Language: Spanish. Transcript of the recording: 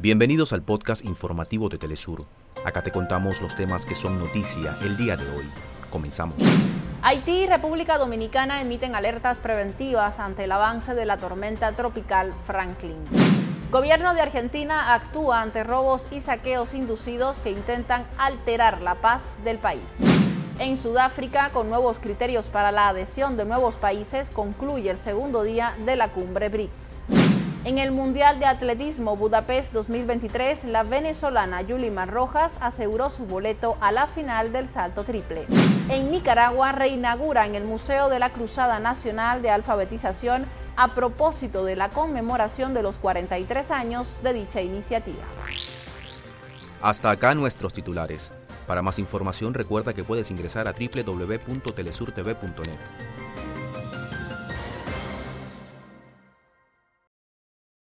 Bienvenidos al podcast informativo de Telesur. Acá te contamos los temas que son noticia el día de hoy. Comenzamos. Haití y República Dominicana emiten alertas preventivas ante el avance de la tormenta tropical Franklin. Gobierno de Argentina actúa ante robos y saqueos inducidos que intentan alterar la paz del país. En Sudáfrica, con nuevos criterios para la adhesión de nuevos países, concluye el segundo día de la cumbre BRICS. En el Mundial de Atletismo Budapest 2023, la venezolana Yulimar Rojas aseguró su boleto a la final del salto triple. En Nicaragua reinaugura en el Museo de la Cruzada Nacional de Alfabetización a propósito de la conmemoración de los 43 años de dicha iniciativa. Hasta acá nuestros titulares. Para más información recuerda que puedes ingresar a www.telesurtv.net.